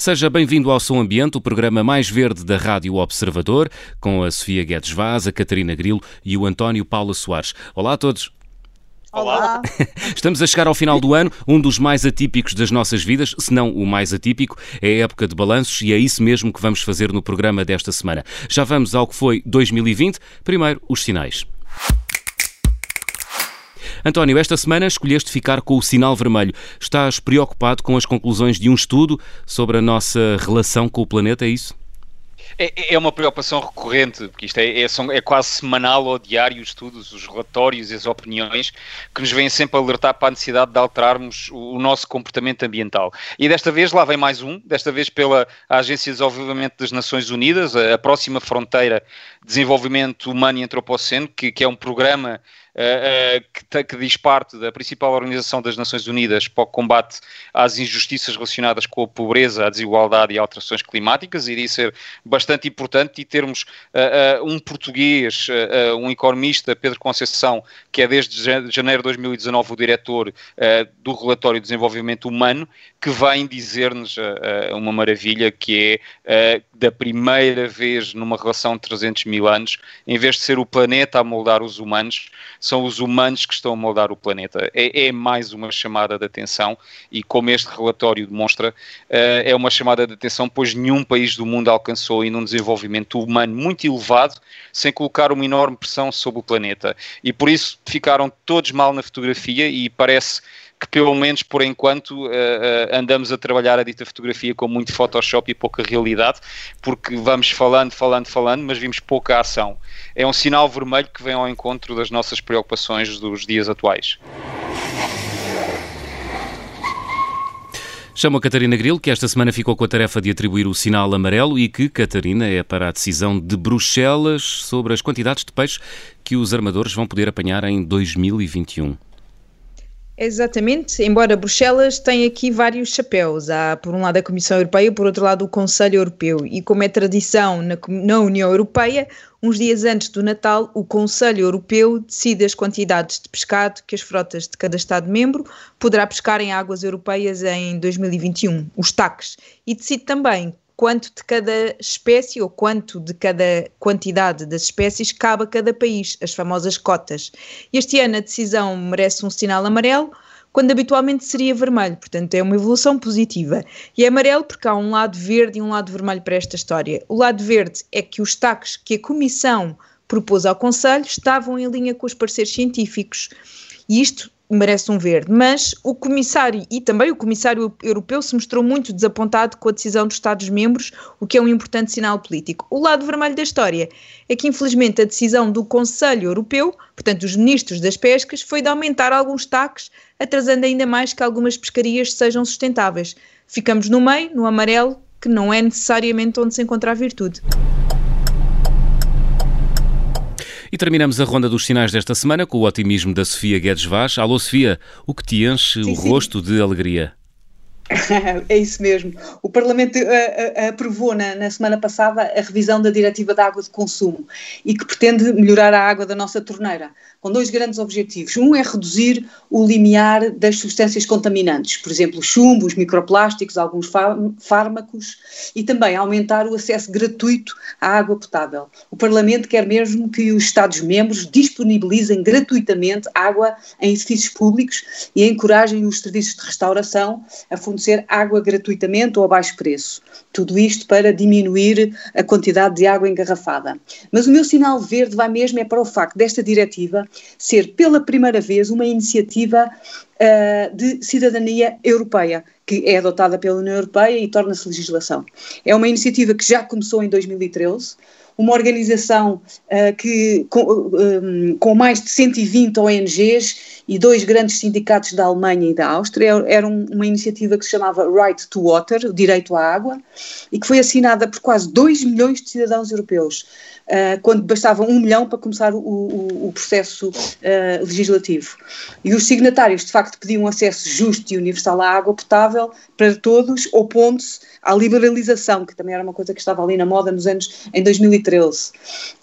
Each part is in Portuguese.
Seja bem-vindo ao Som Ambiente, o programa mais verde da Rádio Observador, com a Sofia Guedes Vaz, a Catarina Grilo e o António Paula Soares. Olá a todos. Olá! Estamos a chegar ao final do ano, um dos mais atípicos das nossas vidas, se não o mais atípico, é a época de balanços e é isso mesmo que vamos fazer no programa desta semana. Já vamos ao que foi 2020, primeiro os sinais. António, esta semana escolheste ficar com o sinal vermelho. Estás preocupado com as conclusões de um estudo sobre a nossa relação com o planeta, é isso? É, é uma preocupação recorrente, porque isto é, é, é, quase semanal ou diário os estudos, os relatórios e as opiniões que nos vêm sempre alertar para a necessidade de alterarmos o, o, nosso comportamento ambiental. E desta vez lá vem mais um, desta vez pela Agência de Desenvolvimento das Nações Unidas, a, a próxima fronteira de desenvolvimento humano e antropoceno, que, que é um programa que, que, diz parte da principal Organização das Nações Unidas para o combate às injustiças relacionadas com a pobreza, a desigualdade e alterações climáticas, iria ser bastante importante e termos uh, um português, um economista, Pedro Conceição, que é desde janeiro de 2019 o diretor do relatório de desenvolvimento humano, que vem dizer-nos uma maravilha que é da primeira vez numa relação de 300 mil anos, em vez de ser o planeta a moldar os humanos, são os humanos que estão a moldar o planeta. É, é mais uma chamada de atenção e, como este relatório demonstra, uh, é uma chamada de atenção, pois nenhum país do mundo alcançou ainda um desenvolvimento humano muito elevado sem colocar uma enorme pressão sobre o planeta. E por isso ficaram todos mal na fotografia e parece que pelo menos por enquanto uh, andamos a trabalhar a dita fotografia com muito Photoshop e pouca realidade, porque vamos falando, falando, falando, mas vimos pouca ação. É um sinal vermelho que vem ao encontro das nossas preocupações dos dias atuais. Chamo a Catarina Grilo, que esta semana ficou com a tarefa de atribuir o sinal amarelo e que, Catarina, é para a decisão de Bruxelas sobre as quantidades de peixe que os armadores vão poder apanhar em 2021. Exatamente, embora Bruxelas tenha aqui vários chapéus. Há, por um lado, a Comissão Europeia, por outro lado, o Conselho Europeu. E como é tradição na, na União Europeia, uns dias antes do Natal, o Conselho Europeu decide as quantidades de pescado que as frotas de cada Estado-membro poderá pescar em águas europeias em 2021, os TACs, e decide também quanto de cada espécie ou quanto de cada quantidade das espécies cabe a cada país, as famosas cotas. Este ano a decisão merece um sinal amarelo, quando habitualmente seria vermelho, portanto é uma evolução positiva. E é amarelo porque há um lado verde e um lado vermelho para esta história. O lado verde é que os taques que a Comissão propôs ao Conselho estavam em linha com os parceiros científicos. E isto merece um verde, mas o comissário e também o comissário europeu se mostrou muito desapontado com a decisão dos Estados-membros, o que é um importante sinal político. O lado vermelho da história é que, infelizmente, a decisão do Conselho Europeu, portanto, dos ministros das pescas, foi de aumentar alguns taques, atrasando ainda mais que algumas pescarias sejam sustentáveis. Ficamos no meio, no amarelo, que não é necessariamente onde se encontra a virtude. E terminamos a ronda dos sinais desta semana com o otimismo da Sofia Guedes Vaz. Alô, Sofia, o que te enche sim, o sim. rosto de alegria? É isso mesmo. O Parlamento uh, uh, aprovou na, na, semana passada a revisão da Diretiva da Água de Consumo e que pretende melhorar a água da nossa torneira com dois grandes objetivos. Um é reduzir o limiar das substâncias contaminantes, por exemplo, chumbo, os microplásticos, alguns fármacos, e também aumentar o acesso gratuito à água potável. O Parlamento quer mesmo que os Estados-membros disponibilizem gratuitamente água em edifícios públicos e encorajem os serviços de restauração a fornecer água gratuitamente ou a baixo preço. Tudo isto para diminuir a quantidade de água engarrafada. Mas o meu sinal verde vai mesmo é para o facto desta diretiva ser pela primeira vez uma iniciativa uh, de cidadania europeia, que é adotada pela União Europeia e torna-se legislação. É uma iniciativa que já começou em 2013, uma organização uh, que, com, um, com, mais de 120 ONGs e dois grandes sindicatos da Alemanha e da Áustria. Era um, uma iniciativa que se chamava Right to Water, o direito à água, e que foi assinada por quase 2 milhões de cidadãos europeus uh, quando bastava um milhão para começar o, o, o processo uh, legislativo. E os signatários, de facto, pediam acesso justo e universal à água potável para todos, opondo-se à liberalização, que também era uma coisa que estava ali na moda nos anos em 2013.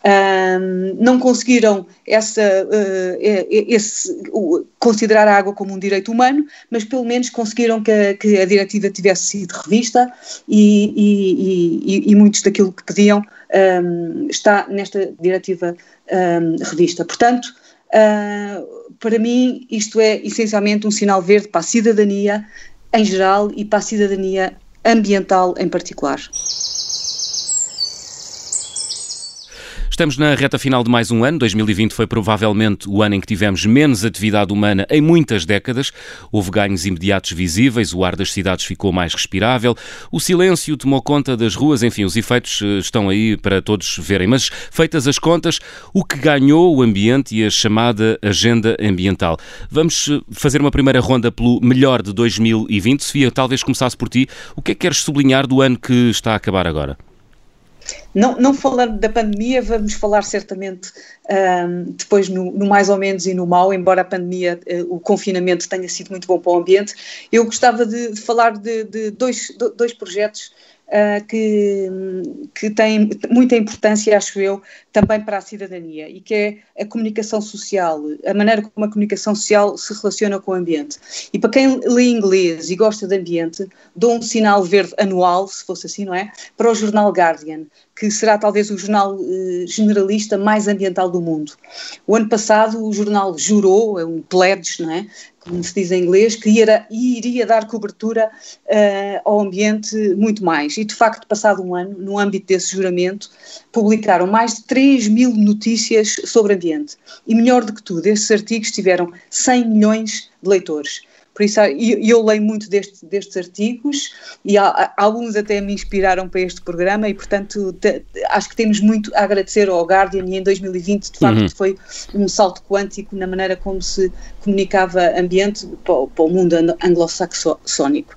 Um, não conseguiram essa, uh, esse, uh, considerar a água como um direito humano, mas pelo menos conseguiram que a, que a diretiva tivesse sido revista e, e, e, e muitos daquilo que pediam um, está nesta diretiva um, revista. Portanto, uh, para mim, isto é essencialmente um sinal verde para a cidadania em geral e para a cidadania ambiental em particular. Estamos na reta final de mais um ano. 2020 foi provavelmente o ano em que tivemos menos atividade humana em muitas décadas. Houve ganhos imediatos visíveis, o ar das cidades ficou mais respirável, o silêncio tomou conta das ruas, enfim, os efeitos eh, estão aí para todos verem. Mas, feitas as contas, o que ganhou o ambiente e a chamada agenda ambiental? Vamos eh, fazer uma primeira ronda pelo melhor de 2020. Sofia, talvez começasse por ti. O que é que queres sublinhar do ano que está a acabar agora? Não, não falando da pandemia, vamos falar certamente um, depois no, no, mais ou menos e no mal, embora a pandemia, uh, o confinamento tenha sido muito bom para o ambiente. Eu gostava de, de falar de, de dois, dois projetos uh, que, que tem muita importância, acho eu, também para a cidadania, e que é a comunicação social, a maneira como a comunicação social se relaciona com o ambiente. E para quem lê inglês e gosta de ambiente, dou um sinal verde anual, se fosse assim, não é? Para o jornal Guardian, que será talvez o jornal eh, generalista mais ambiental do mundo. O ano passado o jornal jurou, é um pledge, não é? Como se diz em inglês, que iria, iria dar cobertura uh, ao ambiente muito mais. E, de facto, passado um ano, no âmbito desse juramento, publicaram mais de 3 mil notícias sobre ambiente. E, melhor do que tudo, esses artigos tiveram 100 milhões de leitores. Por isso, eu, eu leio muito deste, destes artigos e há, alguns até me inspiraram para este programa e, portanto, te, acho que temos muito a agradecer ao Guardian e em 2020, de facto, uhum. foi um salto quântico na maneira como se comunicava ambiente para, para o mundo anglo-saxónico.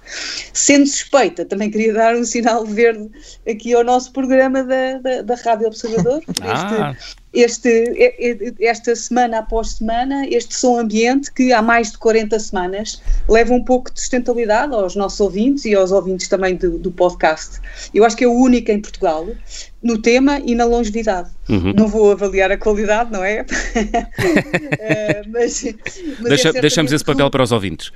Sendo suspeita, também queria dar um sinal verde aqui ao nosso programa da, da, da Rádio Observador. ah. Este, este, esta semana após semana, este som ambiente que há mais de 40 semanas leva um pouco de sustentabilidade aos nossos ouvintes e aos ouvintes também do, do podcast. Eu acho que é o único em Portugal no tema e na longevidade. Uhum. Não vou avaliar a qualidade, não é? uh, mas, mas Deixa, é deixamos esse papel para os ouvintes.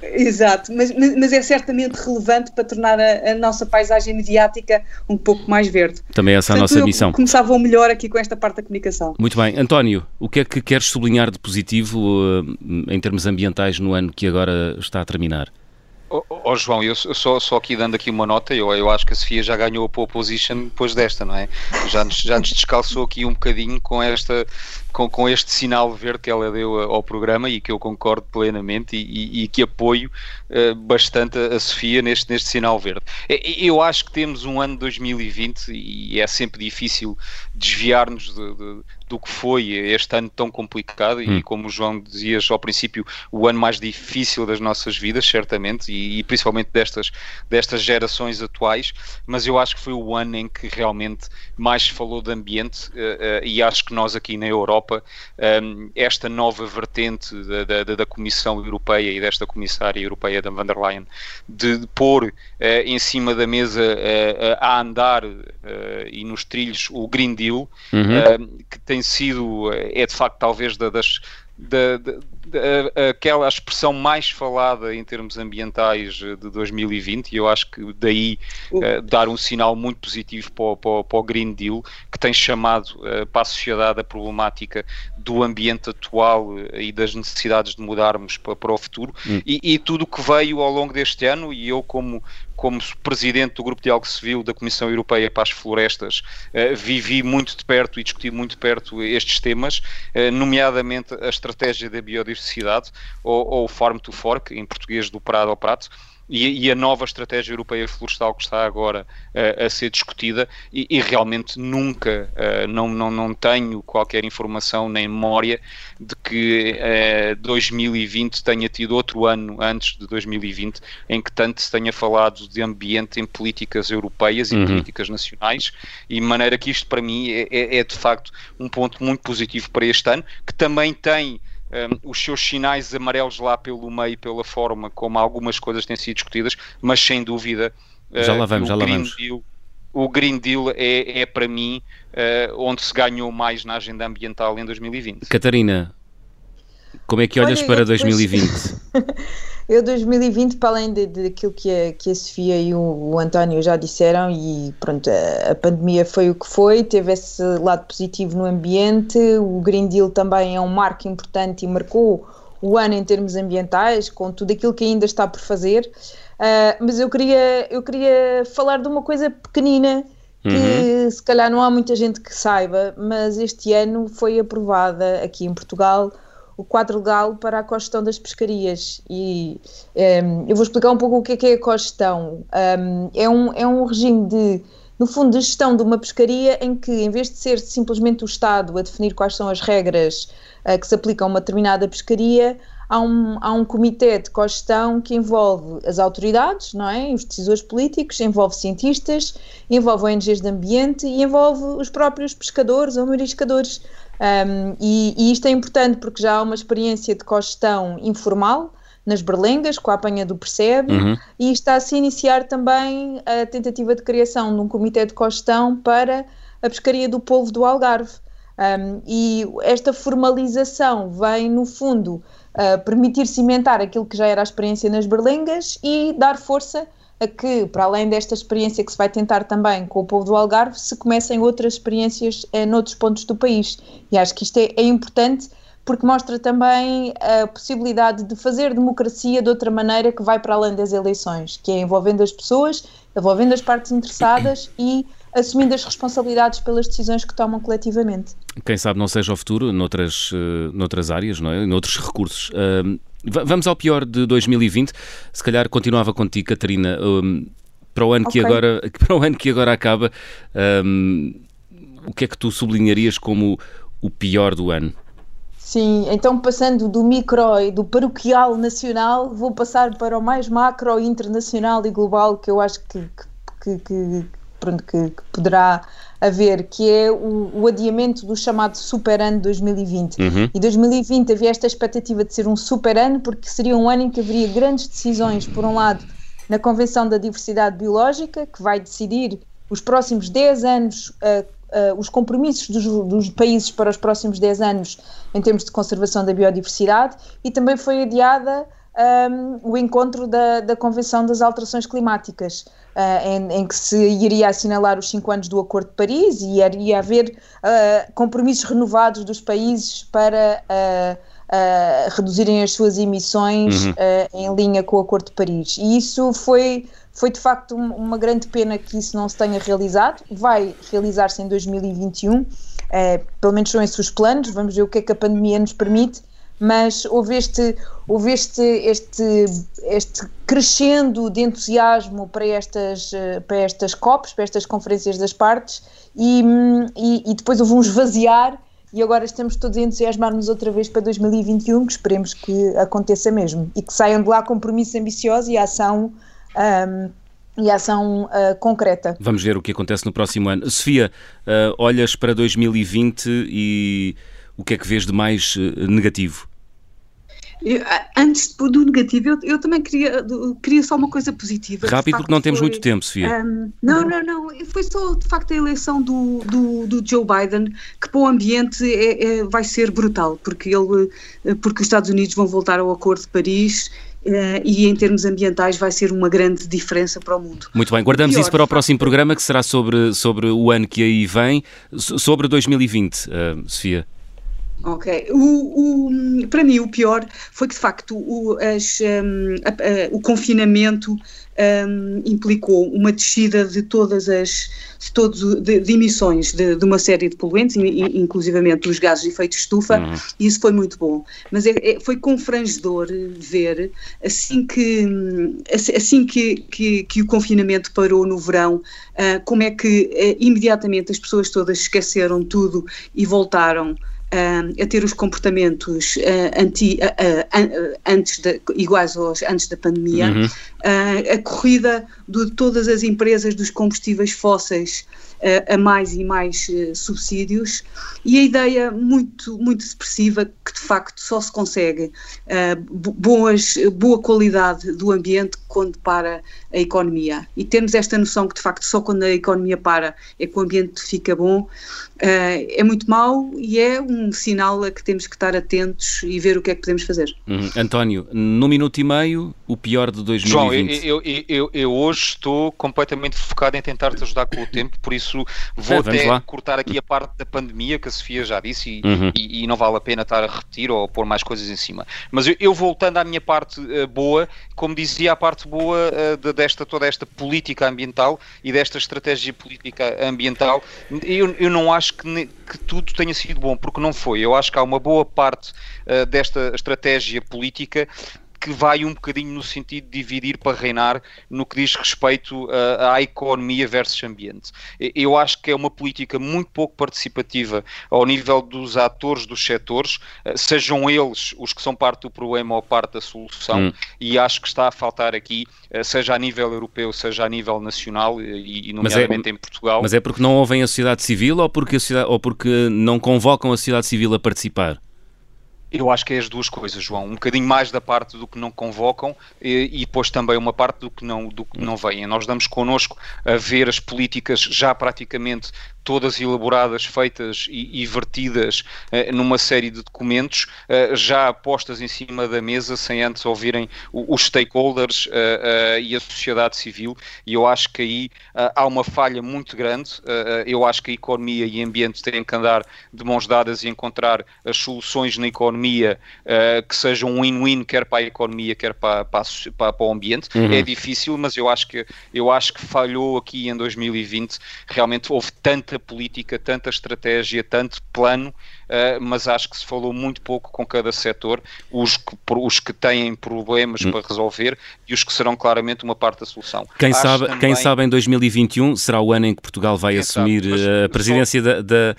Exato, mas, mas, é certamente relevante para tornar a, a, nossa paisagem mediática um pouco mais verde. Também essa é a nossa missão. Começava melhor aqui com esta parte da comunicação. Muito bem. António, o que é que queres sublinhar de positivo uh, em termos ambientais no ano que agora está a terminar? Oh, oh, João, eu só, só aqui dando aqui uma nota, eu, eu acho que a Sofia já ganhou a pole position depois desta, não é? Já nos, já nos descalçou aqui um bocadinho com esta com, com este sinal verde que ela deu ao programa e que eu concordo plenamente e, e, e que apoio uh, bastante a Sofia neste, neste sinal verde. Eu acho que temos um ano 2020 e é sempre difícil desviar-nos de, de, do que foi este ano tão complicado hum. e como o João dizias ao princípio, o ano mais difícil das nossas vidas, certamente, e, e, principalmente destas, destas gerações atuais, mas eu acho que foi o ano em que realmente mais se falou de ambiente uh, uh, e acho que nós aqui na Europa, um, esta nova vertente da, da, da, Comissão Europeia e desta Comissária Europeia da van der Leyen, de, de pôr uh, em cima da mesa a andar e nos trilhos o Green Deal, uhum. que tem tem sido, é de facto talvez da, das, da, da, da, aquela expressão mais falada em termos ambientais de 2020 e eu acho que daí uh, dar um sinal muito positivo para o, para, para o, Green Deal que tem chamado uh, para a sociedade a problemática do ambiente atual e das necessidades de mudarmos para, para o futuro hum. e, e, tudo o que veio ao longo deste ano e eu como como presidente do Grupo de Diálogo Civil da Comissão Europeia para as Florestas, uh, vivi muito de perto e discuti muito de perto estes temas, uh, nomeadamente a estratégia da biodiversidade, ou, ou Farm to Fork, em português do Prado ao Prato, e, e, a nova estratégia europeia florestal que está agora uh, a ser discutida e, e realmente nunca, uh, não, não, não tenho qualquer informação nem memória de que uh, 2020 tenha tido outro ano antes de 2020 em que tanto se tenha falado de ambiente em políticas europeias e uhum. políticas nacionais e de maneira que isto para mim é, é, é de facto um ponto muito positivo para este ano, que também tem um, os seus sinais amarelos lá pelo meio, pela forma como algumas coisas têm sido discutidas, mas sem dúvida. Já lá vamos, já lá vamos. Deal, o Green Deal é, é para mim uh, onde se ganhou mais na agenda ambiental em 2020. Catarina, como é que olhas Olha, para depois... 2020? Eu 2020, para além daquilo que a, que a Sofia e o, o António já disseram, e pronto, a, a, pandemia foi o que foi, teve esse lado positivo no ambiente, o Green Deal também é um marco importante e marcou o ano em termos ambientais, com tudo aquilo que ainda está por fazer. Uh, mas eu queria, eu queria falar de uma coisa pequenina que uhum. se calhar não há muita gente que saiba, mas este ano foi aprovada aqui em Portugal o quadro legal para a cogestão das pescarias. E um, ehm, eu vou explicar um pouco o que é, que é a cogestão. Um, ehm, é, um, é um regime de, no fundo, de gestão de uma pescaria em que, em vez de ser simplesmente o Estado a definir quais são as regras uh, que se aplicam a uma determinada pescaria, há um, há um comitê de cogestão que envolve as autoridades, não é? os decisores políticos, envolve cientistas, envolve ONGs de ambiente e envolve os próprios pescadores ou mariscadores. Um, e, e, isto é importante porque já há uma experiência de cogestão informal nas berlengas, com a apanha do Percebe, uhum. e está a se iniciar também a tentativa de criação de um comitê de cogestão para a pescaria do povo do Algarve. Um, e esta formalização vem, no fundo, uh, permitir cimentar aquilo que já era a experiência nas berlengas e dar força a que, para além desta experiência que se vai tentar também com o povo do Algarve, se comecem outras experiências eh, noutros pontos do país. E acho que isto é, é importante porque mostra também a possibilidade de fazer democracia de outra maneira que vai para além das eleições, que é envolvendo as pessoas, envolvendo as partes interessadas e assumindo as responsabilidades pelas decisões que tomam coletivamente. Quem sabe não seja o futuro noutras, uh, noutras áreas, não é? noutros recursos. Uh, Vamos ao pior de 2020. Se calhar continuava contigo, Catarina. Um, para, o ano okay. que agora, para o ano que agora acaba, um, o que é que tu sublinharias como o pior do ano? Sim, então passando do micro e do paroquial nacional, vou passar para o mais macro, internacional e global que eu acho que, que, que, pronto, que, que poderá haver, que é o, o, adiamento do chamado super ano 2020. Uhum. E 2020 havia esta expectativa de ser um super ano, porque seria um ano em que haveria grandes decisões, por um lado, na Convenção da Diversidade Biológica, que vai decidir os próximos 10 anos, uh, uh, os compromissos dos, dos, países para os próximos 10 anos em termos de conservação da biodiversidade, e também foi adiada um, o encontro da, da Convenção das Alterações Climáticas, em, em, que se iria assinalar os cinco anos do Acordo de Paris e iria haver uh, compromissos renovados dos países para uh, reduzirem as suas emissões uhum. em linha com o Acordo de Paris. E isso foi, foi de facto uma grande pena que isso não se tenha realizado. Vai realizar-se em 2021. pelo menos são esses os planos, vamos ver o que é que a pandemia nos permite, mas houve este, este, este, crescendo de entusiasmo para estas, para estas COPs, para estas conferências das partes, e, e, e depois houve um esvaziar, e agora estamos todos a entusiasmar-nos outra vez para 2021, que esperemos que aconteça mesmo, e que saiam de lá compromissos ambiciosos e ação. Um, e ação uh, concreta. Vamos ver o que acontece no próximo ano. Sofia, uh, olhas para 2020 e o que é que vês de mais uh, negativo? Eu, antes do negativo, eu, eu, também queria, queria só uma coisa positiva. Rápido, porque não temos muito tempo, Sofia. Um, não, não, não. Foi só de facto a eleição do, do, do Joe Biden, que para o ambiente é, é, vai ser brutal, porque, ele, porque os Estados Unidos vão voltar ao Acordo de Paris Uh, e em termos ambientais vai ser uma grande diferença para o mundo. Muito bem, guardamos pior, isso para o próximo programa que será sobre, sobre o ano que aí vem, sobre 2020, uh, Sofia. Ok. O, o, para mim, o pior foi que, de facto, o, as, um, a, a, o confinamento um, implicou uma descida de todas as de, todos, de, de emissões de, de, uma série de poluentes, inclusivamente os gases de efeito estufa, uhum. e isso foi muito bom. Mas é, é, foi confrangedor ver, assim que, assim que, que, que o confinamento parou no verão, uh, como é que uh, imediatamente as pessoas todas esqueceram tudo e voltaram a ter os comportamentos uh, anti, uh, antes iguais aos antes da pandemia, uhum. a corrida de todas as empresas dos combustíveis fósseis a mais e mais subsídios e a ideia muito, muito expressiva que de facto só se consegue boas, boa qualidade do ambiente quando para a economia. E temos esta noção que de facto só quando a economia para é que o ambiente fica bom Uh, é muito mau e é um sinal a que temos que estar atentos e ver o que é que podemos fazer. Uhum. António, no minuto e meio, o pior de 2020. João, eu, eu, eu, eu hoje estou completamente focado em tentar te ajudar com o tempo, por isso vou é, até lá. cortar aqui a parte da pandemia, que a Sofia já disse, e, uhum. e, e, não vale a pena estar a repetir ou pôr mais coisas em cima. Mas eu, voltando à minha parte uh, boa, como dizia, a parte boa uh, de, desta toda esta política ambiental e desta estratégia política ambiental, eu, eu não acho que, que, tudo tenha sido bom, porque não foi. Eu acho que há uma boa parte uh, desta estratégia política que vai um bocadinho no sentido de dividir para reinar no que diz respeito uh, à economia versus ambiente. Eu acho que é uma política muito pouco participativa ao nível dos atores dos setores, uh, sejam eles os que são parte do problema ou parte da solução, hum. e acho que está a faltar aqui, uh, seja a nível europeu, seja a nível nacional, e, e nomeadamente é, em Portugal. Mas é porque não ouvem a sociedade civil ou porque, sociedade, ou porque não convocam a sociedade civil a participar? Eu acho que é as duas coisas, João. Um bocadinho mais da parte do que não convocam e, e, depois também uma parte do que não, do que não vêm. Nós damos connosco a ver as políticas já praticamente todas elaboradas, feitas e, e vertidas uh, numa série de documentos, uh, já postas em cima da mesa, sem antes ouvirem o, os stakeholders uh, e a sociedade civil, e eu acho que aí há uma falha muito grande. eu acho que a economia e o ambiente têm que andar de mãos dadas e encontrar as soluções na economia que sejam um win-win, quer para a economia, quer para, para, para, para o ambiente. Uhum. É difícil, mas eu acho, que, eu acho que falhou aqui em 2020. Realmente houve tanta tanta política, tanta estratégia, tanto plano, uh, mas acho que se falou muito pouco com cada setor, os que, os que têm problemas hum. para resolver e os que serão claramente uma parte da solução. Quem sabe, também... quem sabe em 2021 será o ano em que Portugal vai quem assumir sabe, eh, a presidência só... da, da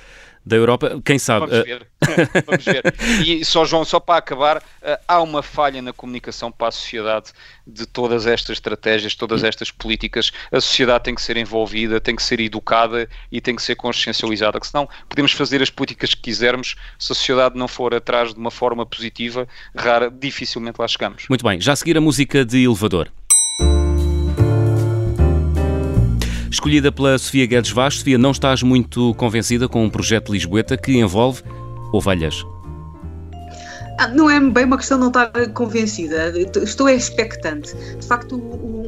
da Europa, quem sabe? Vamos ver. Vamos ver. E só, João, só para acabar, eh, há uma falha na comunicação para a sociedade de todas estas estratégias, todas estas políticas. A sociedade tem que ser envolvida, tem que ser educada e tem que ser consciencializada, que senão podemos fazer as políticas que quisermos, se a sociedade não for atrás de uma forma positiva, rara, dificilmente lá chegamos. Muito bem, já a seguir a música de elevador. Escolhida pela Sofia Guedes Vaz, Sofia, não estás muito convencida com um projeto lisboeta que envolve ovelhas? Ah, não é bem uma questão de não estar convencida, estou expectante. De facto,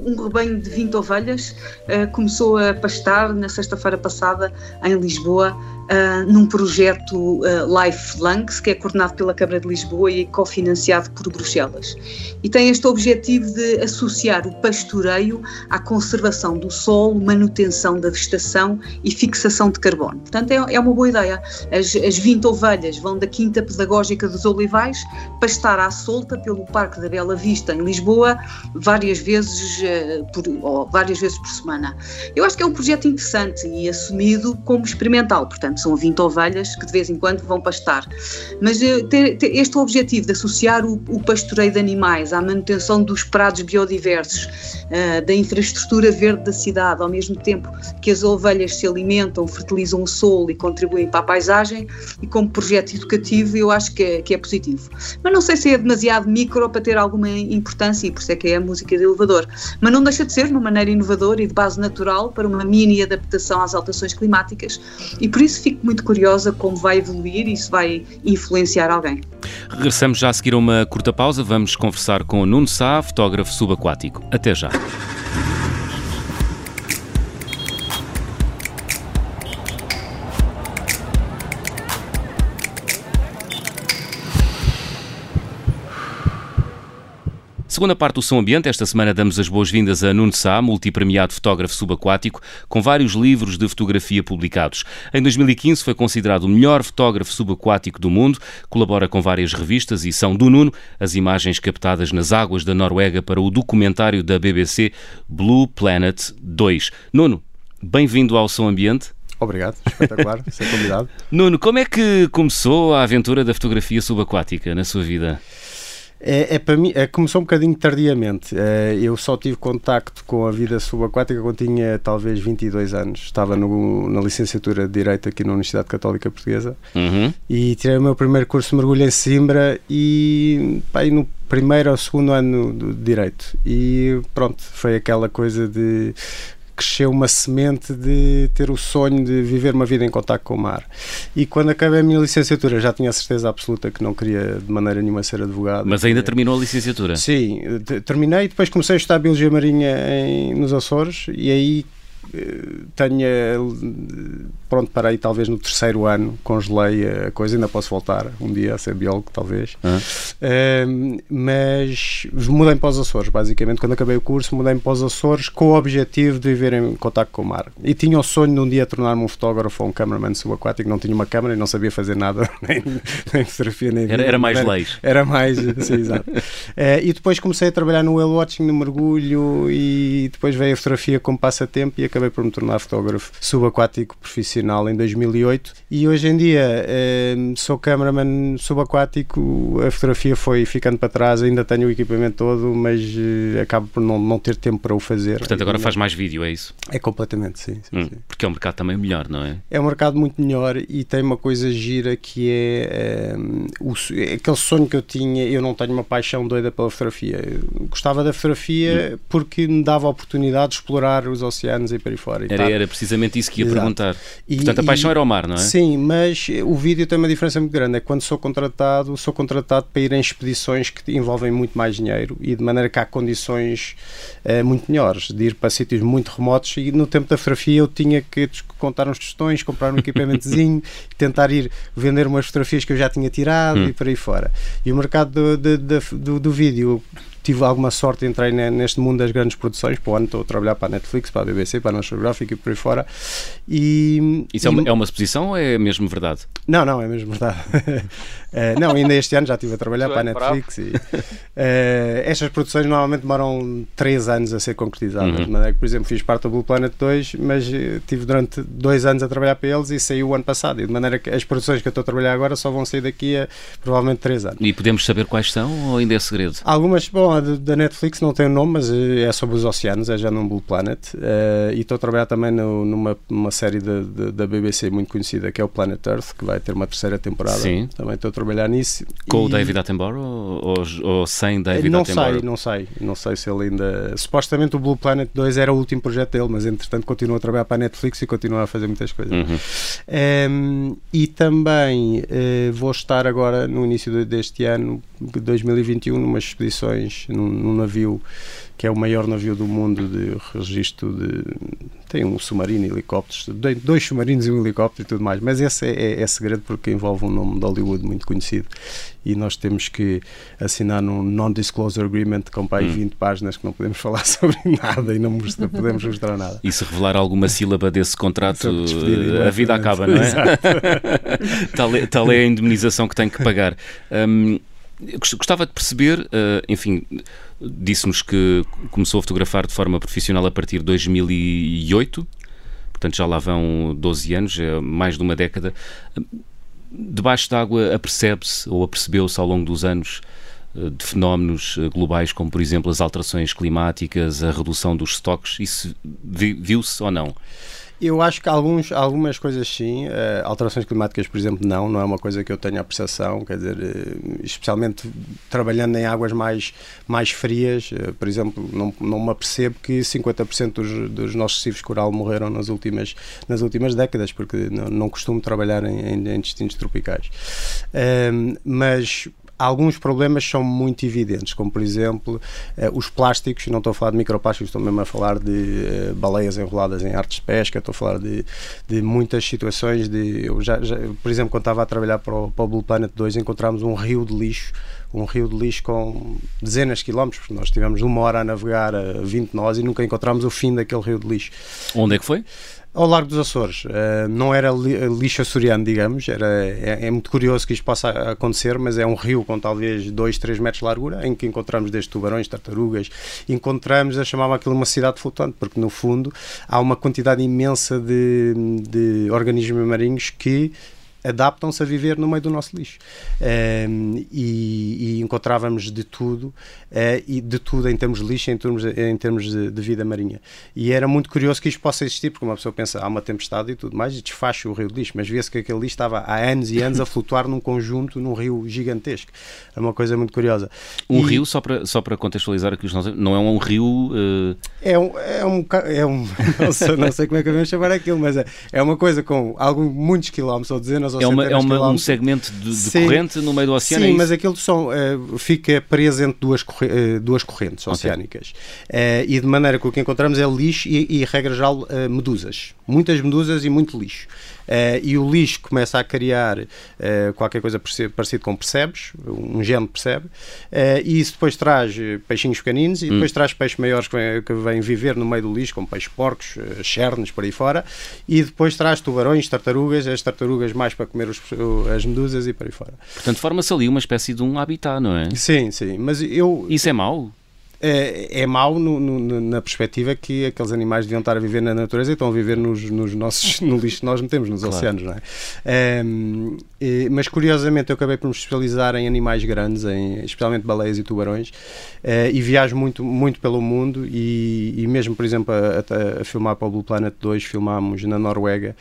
um rebanho de 20 ovelhas uh, começou a pastar na sexta-feira passada em Lisboa uh, num projeto uh, Life Lungs, que é coordenado pela Câmara de Lisboa e cofinanciado por Bruxelas. E tem este objetivo de associar o pastoreio à conservação do solo, manutenção da vegetação e fixação de carbono. Portanto, é, é uma boa ideia. As, as 20 ovelhas vão da Quinta Pedagógica dos Olivais pastar à solta pelo Parque da Bela Vista, em Lisboa, várias vezes, uh, por, ou várias vezes por semana. Eu acho que é um projeto interessante e assumido como experimental, portanto, são 20 ovelhas que de vez em quando vão pastar. Mas eh, ter, ter este objetivo de associar o, o, pastoreio de animais à manutenção dos prados biodiversos, uh, da infraestrutura verde da cidade, ao mesmo tempo que as ovelhas se alimentam, fertilizam o solo e contribuem para a paisagem, e como projeto educativo eu acho que é, que é positivo. Mas não sei se é demasiado micro para ter alguma importância, e por isso é que é a música de elevador. Mas não deixa de ser, numa maneira inovadora e de base natural, para uma mini adaptação às alterações climáticas, e por isso fico muito curiosa como vai evoluir e se vai influenciar alguém. Regressamos já a seguir a uma curta pausa. Vamos conversar com o Nuno Sá, fotógrafo subaquático. Até já. Segunda parte do Som Ambiente, esta semana damos as boas-vindas a Nuno Sá, multipremiado fotógrafo subaquático, com vários livros de fotografia publicados. Em 2015 foi considerado o melhor fotógrafo subaquático do mundo, colabora com várias revistas e são do Nuno as imagens captadas nas águas da Noruega para o documentário da BBC Blue Planet 2. Nuno, bem-vindo ao Som Ambiente. Obrigado, espetacular, ser convidado. Nuno, como é que começou a aventura da fotografia subaquática na sua vida? É, é, para mim, é, começou um bocadinho tardiamente. É, eu só tive contacto com a vida subaquática quando tinha talvez 22 anos. Estava no, na licenciatura de Direito aqui na Universidade Católica Portuguesa uhum. e tirei o meu primeiro curso de mergulho em Simbra e, pá, e no primeiro ou segundo ano de Direito. E pronto, foi aquela coisa de cresceu uma semente de ter o sonho de viver uma vida em contato com o mar. E quando acabei a minha licenciatura já tinha a certeza absoluta que não queria de maneira nenhuma ser advogado. Mas ainda terminou a licenciatura? Sim, terminei e depois comecei a estudar Biologia Marinha em, nos Açores e aí tenha pronto, parei talvez no terceiro ano, congelei a coisa, ainda posso voltar um dia a ser biólogo, talvez. Uh, mas mudei para os Açores, basicamente. Quando acabei o curso, mudei para os Açores com o objetivo de viver em contato com o mar. E tinha o sonho de um dia tornar-me um fotógrafo ou um cameraman subaquático. Não tinha uma câmera e não sabia fazer nada, nem, nem fotografia, nem Era, era mais era, leis. Era mais, sim, exato. Uh, e depois comecei a trabalhar no whale watching, no mergulho, e depois veio a fotografia como passatempo e acabei por me tornar fotógrafo subaquático profissional em 2008 e hoje em dia eh, sou cameraman subaquático, a fotografia foi ficando para trás, ainda tenho o equipamento todo, mas eh, acabo por não, não ter tempo para o fazer. Portanto, agora faz mais vídeo, é isso? É completamente, sim. sim, hum, sim. Porque é um mercado também melhor, não é? É um mercado muito melhor e tem uma coisa gira que é um, o, aquele sonho que eu tinha. Eu não tenho uma paixão doida pela fotografia. Eu gostava da fotografia hum. porque me dava a oportunidade de explorar os oceanos e aí fora. Era, era precisamente isso que ia Exato. perguntar. E, Portanto, a paixão e, era o mar, não é? Sim, mas o vídeo tem uma diferença muito grande. É quando sou contratado, sou contratado para ir em expedições que envolvem muito mais dinheiro e de maneira que há condições uh, muito melhores de ir para sítios muito remotos. E no tempo da fotografia eu tinha que contar uns tostões, comprar um equipamentozinho, tentar ir vender umas fotografias que eu já tinha tirado hum. e por aí fora. E o mercado do, do, do, do vídeo tive alguma sorte, entrei neste mundo das grandes produções. Para o ano estou a trabalhar para a Netflix, para a BBC, para a National Geographic e por aí fora. E, Isso é e, é, uma, é uma exposição ou é mesmo verdade? Não, não, é mesmo verdade. uh, não, ainda este ano já estive a trabalhar para a Netflix. E, uh, estas produções normalmente demoram 3 anos a ser concretizadas. Uhum. De maneira que, por exemplo, fiz parte do Blue Planet 2, mas tive durante 2 anos a trabalhar para eles e saiu o ano passado. E de maneira que as produções que eu estou a trabalhar agora só vão sair daqui a provavelmente 3 anos. E podemos saber quais são ou ainda é segredo? Algumas, bom, a da Netflix não tem o um nome, mas eh, é sobre os oceanos, é já num Blue Planet. Uh, e estou a trabalhar também no, numa, série de, de, da BBC muito conhecida que é o Planet Earth, que vai ter uma terceira temporada. Sim. Também estou a trabalhar nisso. Com e... o David Attenborough ou, ou, sem David não Attenborough? Sei, não sei, não sei se ele ainda. Supostamente o Blue Planet 2 era o último projeto dele, mas entretanto continua a trabalhar para a Netflix e continua a fazer muitas coisas. Uhum. Um, e também uh, vou estar agora no início deste ano, 2021, numas expedições num, num navio que é o maior navio do mundo de registro de. tem um submarino e helicópteros, dois submarinos e um helicóptero e tudo mais, mas esse é, é, é segredo porque envolve um nome de Hollywood muito conhecido e nós temos que assinar um non-disclosure agreement com pai hum. 20 páginas que não podemos falar sobre nada e não podemos mostrar nada. E se revelar alguma sílaba desse contrato, a vida acaba, não é? tal, é tal é a indemnização que tem que pagar. Um, Gostava de perceber, uh, enfim, disse-nos que começou a fotografar de forma profissional a partir de 2008, portanto já lá vão 12 anos, é mais de uma década. Debaixo d'água apercebe-se ou apercebeu-se ao longo dos anos eh, de fenómenos eh, globais como, por exemplo, as alterações climáticas, a redução dos estoques, isso viu-se ou não? Eu acho que alguns, algumas coisas sim, uh, alterações climáticas, por exemplo, não, não é uma coisa que eu tenha a percepção, quer dizer, uh, especialmente trabalhando em águas mais, mais frias, uh, por exemplo, não, não me apercebo que 50% dos, dos nossos recifes coral morreram nas últimas, nas últimas décadas, porque não, não costumo trabalhar em, em, em destinos tropicais. mas alguns problemas são muito evidentes, como por exemplo uh, os plásticos, não estou a falar de microplásticos, estou mesmo a falar de uh, baleias enroladas em artes de pesca, estou a falar de, de muitas situações de, eu já, já, por exemplo, quando estava a trabalhar para o, para o Blue Planet 2 encontramos um rio de lixo um rio de lixo com dezenas de quilómetros, porque nós tivemos uma hora a navegar a 20 nós e nunca encontramos o fim daquele rio de lixo. Onde é que foi? Ao Largo dos Açores. Uh, não era li lixo açoriano, digamos, era, é, é, muito curioso que isto possa acontecer, mas é um rio com talvez 2, 3 metros de largura, em que encontramos desde tubarões, tartarugas, encontramos, a chamava aquilo uma cidade flutuante, porque no fundo há uma quantidade imensa de, de organismos marinhos que adaptam-se a viver no meio do nosso lixo. Um, e, e, encontrávamos de tudo, uh, e de tudo em termos de lixo, em termos, de, em termos de, de, vida marinha. E era muito curioso que isto possa existir, porque uma pessoa pensa, há uma tempestade e tudo mais, e desfaz o rio de lixo, mas vê-se que aquele lixo estava há anos e anos a flutuar num conjunto, num rio gigantesco. É uma coisa muito curiosa. Um e, rio, só para, só para contextualizar aqui os nossos, não é um rio... Uh... É um... É um, é um não, sei, não sei como é que devemos chamar aquilo, mas é, é uma coisa com algum, muitos quilómetros ou dezenas é uma, é uma, um segmento de, de corrente no meio do oceano. Sim, é mas aquilo são, uh, fica preso entre duas, uh, duas correntes oceânicas. Okay. Uh, e de maneira que o que encontramos é lixo e, e regra geral, medusas. Muitas medusas e muito lixo. Uh, e o lixo começa a criar uh, qualquer coisa parecido com percebes, um gene percebe, uh, e isso depois traz peixinhos pequeninos e hum. depois traz peixes maiores que vêm, que vêm, viver no meio do lixo, como peixes porcos, chernes, por aí fora, e depois traz tubarões, tartarugas, as tartarugas mais para comer os, as medusas e por aí fora. Portanto, forma-se ali uma espécie de um habitat, não é? Sim, sim, mas eu... Isso é mau? É, é mau no, no, na perspectiva que aqueles animais deviam estar a viver na natureza e estão a viver nos, nos nossos, no lixo que nós metemos nos claro. oceanos, não é? é mas curiosamente eu acabei por me especializar em animais grandes, em, especialmente baleias e tubarões, é, e viajo muito, muito pelo mundo e, e mesmo, por exemplo, a, a, a, filmar para o Blue Planet 2, filmámos na Noruega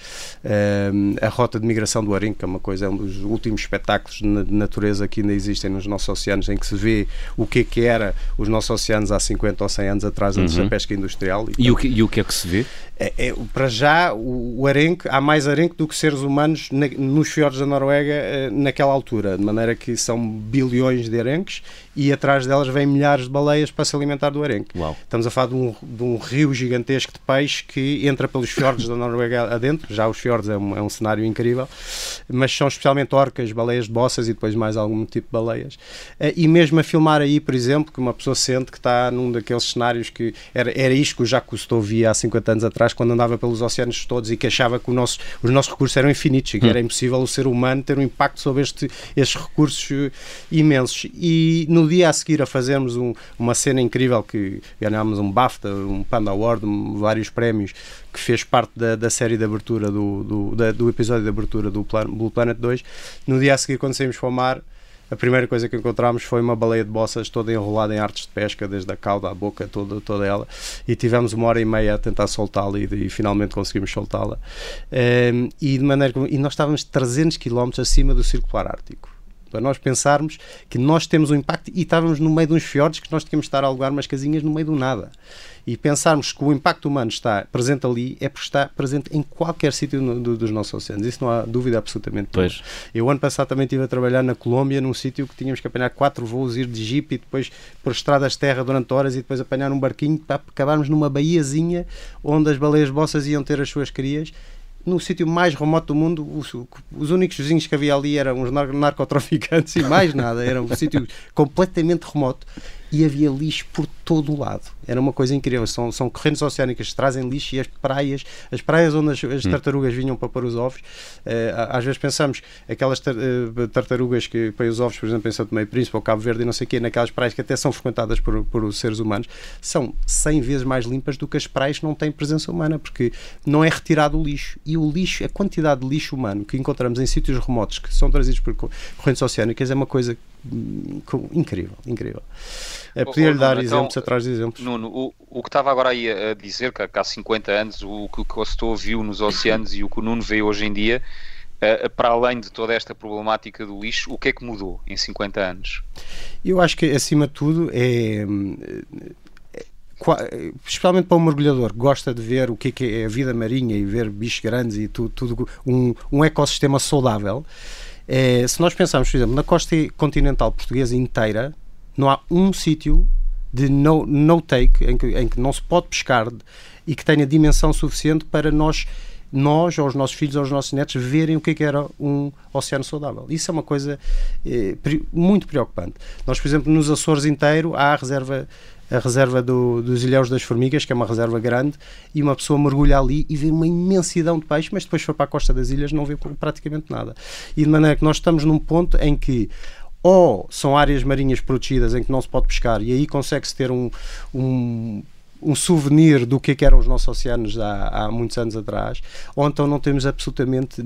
a rota de migração do arenque, que é uma coisa, é um dos últimos espetáculos de natureza que ainda existem nos nossos oceanos, em que se vê o que é que era os nossos oceanos anos, há 50 ou 100 anos atrás, antes uhum. da pesca industrial. E, e, o que, e o que é que se vê? É, é, para já, o, o arenque, há mais arenque do que seres humanos na, nos fiordes da Noruega eh, naquela altura, de maneira que são bilhões de arenques e atrás delas vêm milhares de baleias para se alimentar do arenque. Uau. Estamos a falar de um, de um, rio gigantesco de peixe que entra pelos fiordes da Noruega adentro, já os fiordes é um, é um cenário incrível, mas são especialmente orcas, baleias de bossas e depois mais algum tipo de baleias. Eh, e mesmo a filmar aí, por exemplo, que uma pessoa sente que está num daqueles cenários que era, era isto que o Jacques Cousteau via há 50 anos atrás quando andava pelos oceanos todos e que achava que nosso, os nossos recursos eram infinitos e que hum. era impossível o ser humano ter um impacto sobre este, estes recursos eh, imensos. E no dia a seguir a fazermos um, uma cena incrível que ganhámos um BAFTA, um Panda Award, um, vários prémios, que fez parte da, da série de abertura do, do, da, do episódio de abertura do Plan, Blue Planet 2. No dia a seguir, quando saímos para o mar, a primeira coisa que encontramos foi uma baleia de bossas toda enrolada em artes de pesca, desde a cauda à boca, toda, toda ela, e tivemos uma hora e meia a tentar soltá-la e, e, finalmente conseguimos soltá-la. Um, ehm, e, de maneira, e nós estávamos 300 km acima do Círculo Ártico para nós pensarmos que nós temos um impacto e estávamos no meio de uns fiordes que nós tínhamos de estar a alugar umas casinhas no meio do nada. E pensarmos que o impacto humano está presente ali é porque está presente em qualquer sítio do, dos nossos oceanos. Isso não há dúvida absolutamente. Pois. Eu ano passado também estive a trabalhar na Colômbia, num sítio que tínhamos que apanhar quatro voos, ir de jeep e depois por estradas de terra durante horas e depois apanhar um barquinho para acabarmos numa baiazinha onde as baleias bossas iam ter as suas crias no sítio mais remoto do mundo, os, os, únicos vizinhos que havia ali eram os narcotraficantes e mais nada. Era um sítio completamente remoto e havia lixo por todo o lado. Era uma coisa incrível. São, são correntes oceânicas que trazem lixo e as praias, as praias onde as, as hum. tartarugas vinham para pôr os ovos, uh, às vezes pensamos aquelas tar, uh, tartarugas que põem os ovos, por exemplo, em Santo Meio Príncipe ou Cabo Verde e não sei o quê, naquelas praias que até são frequentadas por, por seres humanos, são 100 vezes mais limpas do que as praias que não têm presença humana, porque não é retirado o lixo. E o lixo, a quantidade de lixo humano que encontramos em sítios remotos que são trazidos por correntes oceânicas é uma coisa incrível, incrível. É, podia-lhe dar então, exemplos atrás de exemplos. Nuno, o, o que estava agora aí a dizer, que, há 50 anos, o que o Costo viu nos oceanos e o que o Nuno vê hoje em dia, uh, para além de toda esta problemática do lixo, o que é que mudou em 50 anos? Eu acho que, acima de tudo, é, é especialmente para um mergulhador que gosta de ver o que é, que é a vida marinha e ver bichos grandes e tudo, tudo um, um ecossistema saudável, É, se nós pensarmos, por exemplo, na costa continental portuguesa inteira, não há um sítio de no, no take em que, em que não se pode pescar e que tenha dimensão suficiente para nós nós, ou os nossos filhos, ou os nossos netos, verem o que, é que era um oceano saudável. Isso é uma coisa eh, muito preocupante. Nós, por exemplo, nos Açores inteiro há a reserva a reserva do, dos Ilhéus das Formigas, que é uma reserva grande, e uma pessoa mergulha ali e vê uma imensidão de peixes, mas depois for para a costa das ilhas não vê praticamente nada. E de maneira que nós estamos num ponto em que ou são áreas marinhas protegidas em que não se pode pescar e aí consegue-se ter um, um um souvenir do que, é que eram os nossos oceanos há, há, muitos anos atrás, ou então não temos absolutamente.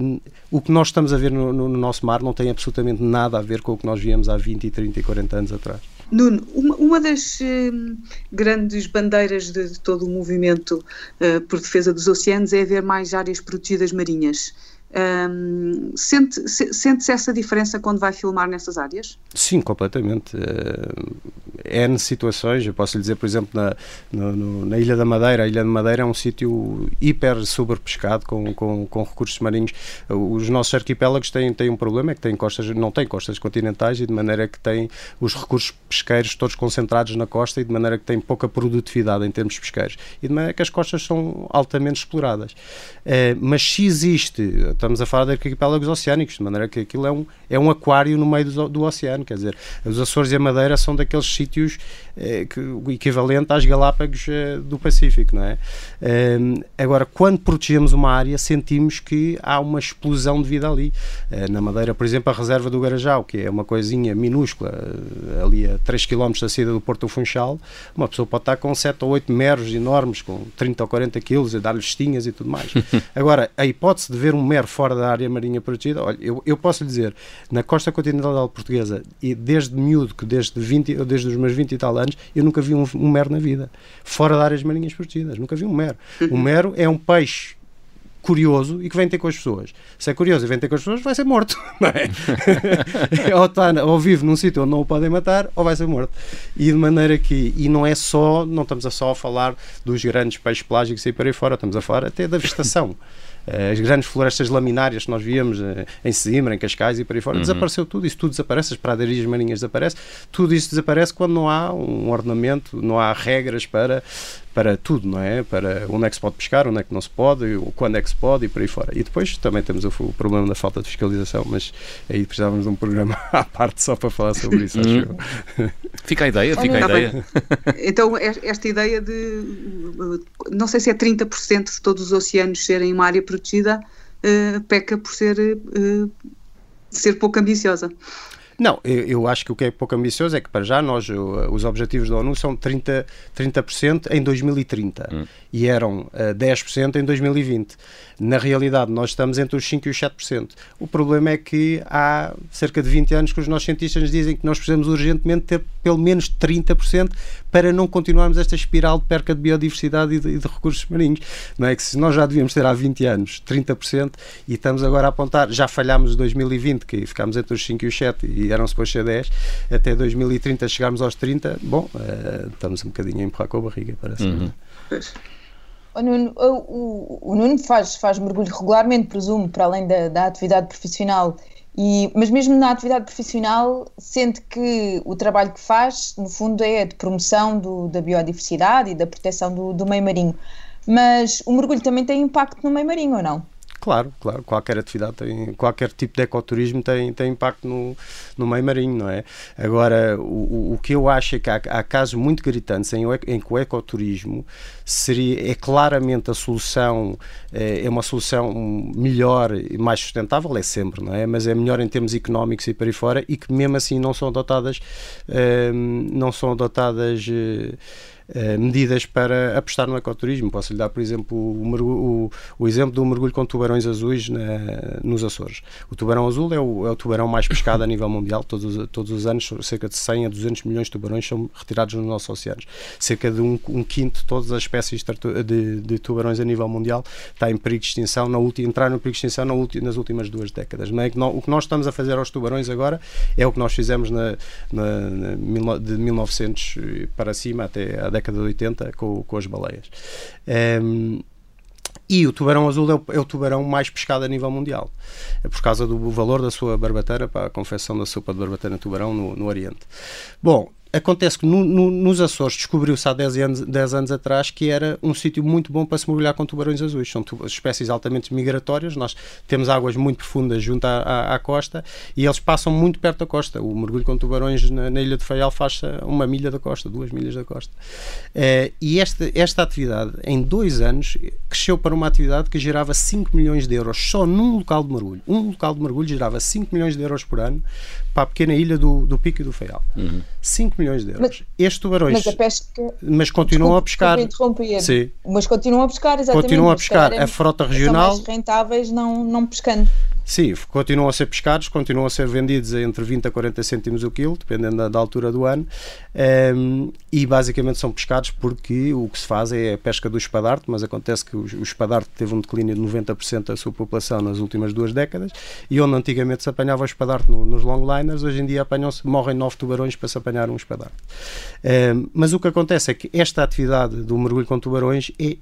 O que nós estamos a ver no, no, no, nosso mar não tem absolutamente nada a ver com o que nós víamos há 20, 30 e 40 anos atrás. Nuno, uma, uma das uh, grandes bandeiras de, de, todo o movimento uh, por defesa dos oceanos é haver mais áreas protegidas marinhas. Um, sente, se, sente-se essa diferença quando vai filmar nessas áreas? Sim, completamente. Uh, N situações, eu posso lhe dizer, por exemplo, na, no, na Ilha da Madeira. A Ilha da Madeira é um sítio hiper sobrepescado com, com, com recursos marinhos. Os nossos arquipélagos têm, têm um problema, é que têm costas, não têm costas continentais e de maneira que têm os recursos pesqueiros todos concentrados na costa e de maneira que têm pouca produtividade em termos pesqueiros. E de maneira que as costas são altamente exploradas. Uh, mas se existe estamos a falar de arquipélagos oceânicos, de maneira que aquilo é um, é um aquário no meio do, do oceano, quer dizer, os Açores e a Madeira são daqueles sítios eh, que, o equivalente às Galápagos eh, do Pacífico, não é? Eh, agora, quando protegemos uma área, sentimos que há uma explosão de vida ali. Eh, na Madeira, por exemplo, a reserva do Garajau, que é uma coisinha minúscula, eh, ali a 3 km da saída do Porto Funchal, uma pessoa pode estar com 7 ou 8 meros enormes, com 30 ou 40 quilos, a dar-lhe estinhas e tudo mais. Agora, a hipótese de ver um mero fora da área marinha protegida, olha, eu, eu posso lhe dizer, na costa continental portuguesa, e desde miúdo, que desde, 20, desde os meus 20 e tal anos, eu nunca vi um, um mero na vida, fora de áreas marinhas protegidas, nunca vi um mero. Um mero é um peixe curioso e que vem ter com as pessoas. Se é curioso e vem ter com as pessoas, vai ser morto. É? ou, está, ou vive num sítio onde não o podem matar, ou vai ser morto. E de maneira que, e não é só, não estamos a só a falar dos grandes peixes pelágicos e por aí fora, estamos a falar até da vegetação. Eh, as grandes florestas laminárias que nós víamos eh, em Sesimbra, em Cascais e por aí fora, uhum. desapareceu tudo, isso tudo desaparece, as pradarias marinhas desaparecem, tudo isso desaparece quando não há um ordenamento, não há regras para para tudo, não é? Para onde é que se pode pescar, onde é que não se pode, quando é que se pode e por aí fora. E depois também temos o, o problema da falta de fiscalização, mas aí precisávamos de um programa à parte só para falar sobre isso, acho uhum. eu. Fica a ideia, fica a ideia. Então, esta ideia de, não sei se é 30% de todos os oceanos serem uma área protegida, uh, peca por ser, uh, ser pouco ambiciosa. Não, eu, eu, acho que o que é pouco ambicioso é que para já nós, os objetivos da ONU são 30%, 30 em 2030 hum. e eram uh, eh, 10% em 2020. Na realidade, nós estamos entre os 5% e os 7%. O problema é que há cerca de 20 anos que os nossos cientistas nos dizem que nós precisamos urgentemente ter pelo menos 30% para não continuarmos esta espiral de perca de biodiversidade e de, e de, recursos marinhos. Não é que se nós já devíamos ter há 20 anos 30% e estamos agora a apontar, já falhámos em 2020, que ficámos entre os 5 e os 7 e eram supostos ser 10, até 2030 chegarmos aos 30, bom, uh, estamos um bocadinho a empurrar com a barriga, parece. Uhum. O Nuno, o, o Nuno faz, faz mergulho regularmente, presumo, para além da, da atividade profissional. E, mas mesmo na atividade profissional, sente que o trabalho que faz, no fundo, é de promoção do, da biodiversidade e da proteção do, do meio marinho. Mas o mergulho também tem impacto no meio marinho, ou não? Claro, claro, qualquer atividade tem, qualquer tipo de ecoturismo tem, tem impacto no, no meio marinho, não é? Agora, o, o que eu acho é que há, há casos muito gritantes em, em que o ecoturismo seria, é claramente a solução, é, é uma solução melhor e mais sustentável, é sempre, não é? Mas é melhor em termos económicos e para aí fora e que mesmo assim não são adotadas, eh, não são adotadas eh, eh, medidas para apostar no ecoturismo. Posso lhe dar, por exemplo, o, o, o exemplo do mergulho com tubarões azuis na, nos Açores. O tubarão azul é o, é o, tubarão mais pescado a nível mundial. Todos, todos os anos, cerca de 100 a 200 milhões de tubarões são retirados nos nossos oceanos. Cerca de um, um quinto de todas as espécies de, de, tubarões a nível mundial está em perigo de extinção, na última, entraram em perigo de extinção na nas últimas duas décadas. É que não, o que nós estamos a fazer aos tubarões agora é o que nós fizemos na, na, na de 1900 para cima até a década de 80 com, com as baleias. Um, E o tubarão azul é o, é o, tubarão mais pescado a nível mundial, é por causa do valor da sua barbateira para a confecção da sopa de barbateira tubarão no, no Oriente. Bom, acontece que no, no, nos Açores descobriu-se há 10 anos, 10 anos atrás que era um sítio muito bom para se mergulhar com tubarões azuis. São espécies altamente migratórias, nós temos águas muito profundas junto à, à, à, costa e eles passam muito perto da costa. O mergulho com tubarões na, na Ilha de Faial faz uma milha da costa, duas milhas da costa. Eh, e esta, esta atividade, em dois anos, cresceu para uma atividade que gerava 5 milhões de euros só num local de mergulho. Um local de mergulho gerava 5 milhões de euros por ano para a pequena ilha do, do Pico e do Feial. Uhum. 5 milhões de euros. Mas, Estes tubarões. Mas a pesca. Mas continuam a pescar. Sim. Mas continuam a pescar, exatamente. Continuam a pescar. A frota regional. São mais rentáveis não, não pescando. Sim, continuam a ser pescados, continuam a ser vendidos entre 20 a 40 cêntimos o quilo, dependendo da, da altura do ano, um, ehm, e basicamente são pescados porque o que se faz é a pesca do espadarte, mas acontece que o, o espadarte teve um declínio de 90% da sua população nas últimas duas décadas, e onde antigamente se apanhava o espadarte no, nos longliners, hoje em dia apanham-se, morrem nove tubarões para se apanhar um espadarte. Um, ehm, mas o que acontece é que esta atividade do mergulho com tubarões é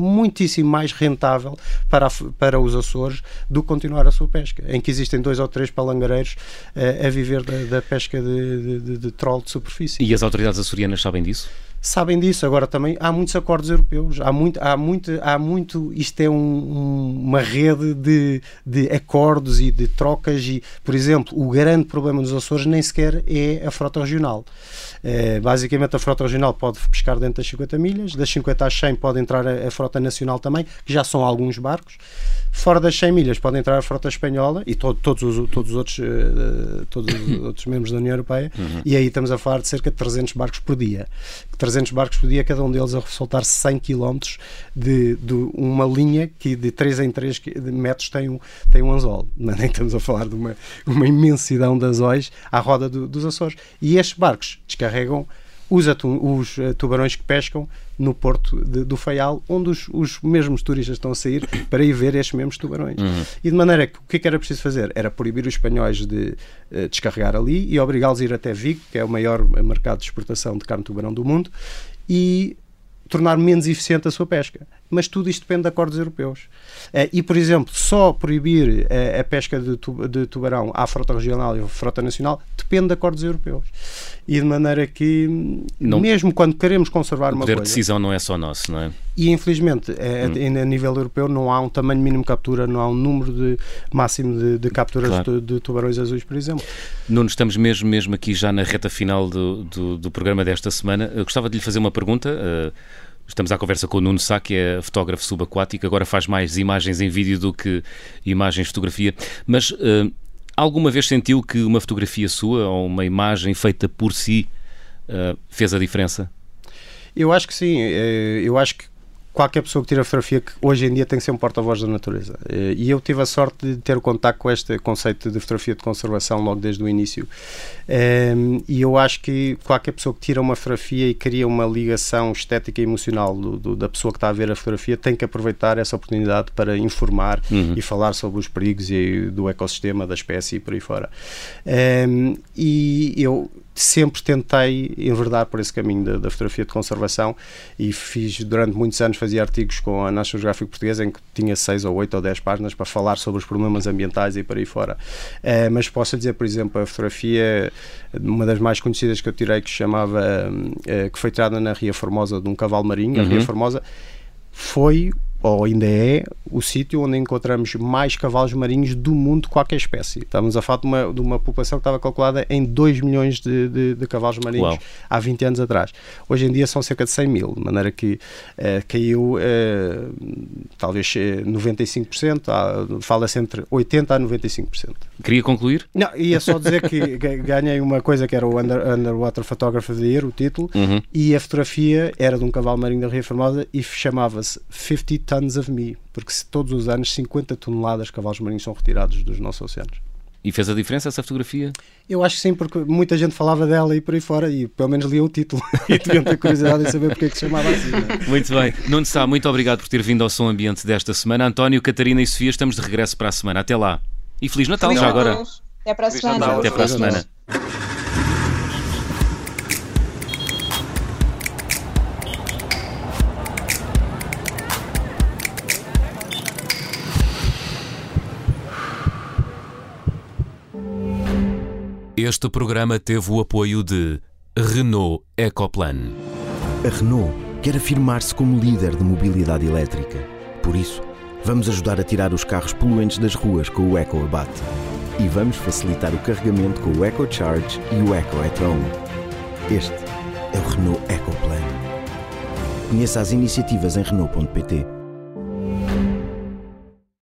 muitíssimo mais rentável para, para os Açores do que continuar a sua pesca, em que existem dois ou três palangareiros uh, a viver da, da pesca de, de, de, troll de superfície. E as autoridades açorianas sabem disso? Sabem disso. Agora também há muitos acordos europeus, há muito, há muito, há muito isto é um, um, uma rede de, de acordos e de trocas e, por exemplo, o grande problema dos Açores nem sequer é a frota regional. É, basicamente a frota regional pode pescar dentro das 50 milhas, das 50 às 100 pode entrar a, a frota nacional também, que já são alguns barcos. Fora das 100 milhas pode entrar a frota espanhola e to, todos, os, todos, os outros, uh, todos os outros membros da União Europeia, uhum. e aí estamos a falar de cerca de 300 barcos por dia. 300 barcos por dia, cada um deles a soltar 100 km de, de uma linha que de 3 em 3 metros tem um, tem um anzol. Nem estamos a falar de uma, uma imensidão de anzóis à roda do, dos Açores. E estes barcos descarregam os, atum, os uh, tubarões que pescam no porto de, do Faial, onde os, os, mesmos turistas estão a sair para ir ver estes mesmos tubarões. Uhum. E de maneira que o que, é que era preciso fazer? Era proibir os espanhóis de uh, descarregar ali e obrigá-los a ir até Vigo, que é o maior mercado de exportação de carne de tubarão do mundo, e tornar menos eficiente a sua pesca. Mas tudo isto depende de acordos europeus. Eh, e, por exemplo, só proibir eh, a pesca de tubarão à frota regional e à frota nacional depende de acordos europeus. E de maneira que, não, mesmo quando queremos conservar uma coisa... O poder de decisão não é só nosso, não é? E, infelizmente, eh, hum. a, nível europeu não há um tamanho mínimo de captura, não há um número de, máximo de, de capturas claro. de, de, tubarões azuis, por exemplo. Nuno, estamos mesmo, mesmo aqui já na reta final do, do, do programa desta semana. Eu gostava de lhe fazer uma pergunta... Uh, Estamos à conversa com o Nuno Sá, que é fotógrafo subaquático, agora faz mais imagens em vídeo do que imagens fotografia. Mas uh, alguma vez sentiu que uma fotografia sua ou uma imagem feita por si uh, fez a diferença? Eu acho que sim. Eh, eu acho que qualquer pessoa que tira fotografia que hoje em dia tem que ser um porta-voz da natureza. Eh, e eu tive a sorte de ter o contato com este conceito de fotografia de conservação logo desde o início. Ehm, e eu acho que qualquer pessoa que tira uma fotografia e cria uma ligação estética e emocional do, do, da pessoa que está a ver a fotografia tem que aproveitar essa oportunidade para informar uhum. e falar sobre os perigos e, do ecossistema, da espécie e por aí fora. Ehm, e eu sempre tentei enverdar por esse caminho da, da, fotografia de conservação e fiz durante muitos anos fazia artigos com a National Geographic Portuguesa em que tinha seis ou oito ou dez páginas para falar sobre os problemas ambientais e por aí fora. Uh, mas posso dizer, por exemplo, a fotografia, uma das mais conhecidas que eu tirei que chamava, uh, que foi tirada na Ria Formosa de um cavalo marinho, uhum. a Ria Formosa, foi ou ainda é o sítio onde encontramos mais cavalos marinhos do mundo, qualquer espécie. Estamos a falar de uma, de uma população que estava calculada em 2 milhões de, de, de cavalos marinhos Uau. há 20 anos atrás. Hoje em dia são cerca de 100 mil, de maneira que uh, caiu uh, talvez 95%, uh, fala-se entre 80% a 95%. Queria concluir? Não, ia só dizer que ganhei uma coisa que era o Under, Underwater Photographer of the Year, o título, uhum. e a fotografia era de um cavalo marinho da Ria Formosa e chamava-se 50 Tons of Me, porque todos os anos 50 toneladas de cavalos marinhos são retirados dos nossos oceanos. E fez a diferença essa fotografia? Eu acho que sim, porque muita gente falava dela e por aí fora e pelo menos lia o título e tinham ter curiosidade em saber porque é que se chamava assim. É? Muito bem. Nuno Sá, muito obrigado por ter vindo ao Som Ambiente desta semana. António, Catarina e Sofia, estamos de regresso para a semana. Até lá. E Feliz Natal Feliz já Natal. agora. Até para a semana. Até para a semana. Este programa teve o apoio de Renault Ecoplan. A Renault quer afirmar-se como líder de mobilidade elétrica. Por isso, vamos ajudar a tirar os carros poluentes das ruas com o EcoAbate. E vamos facilitar o carregamento com o EcoCharge e o EcoEtron. Este é o Renault Ecoplan. Conheça as iniciativas em Renault.pt.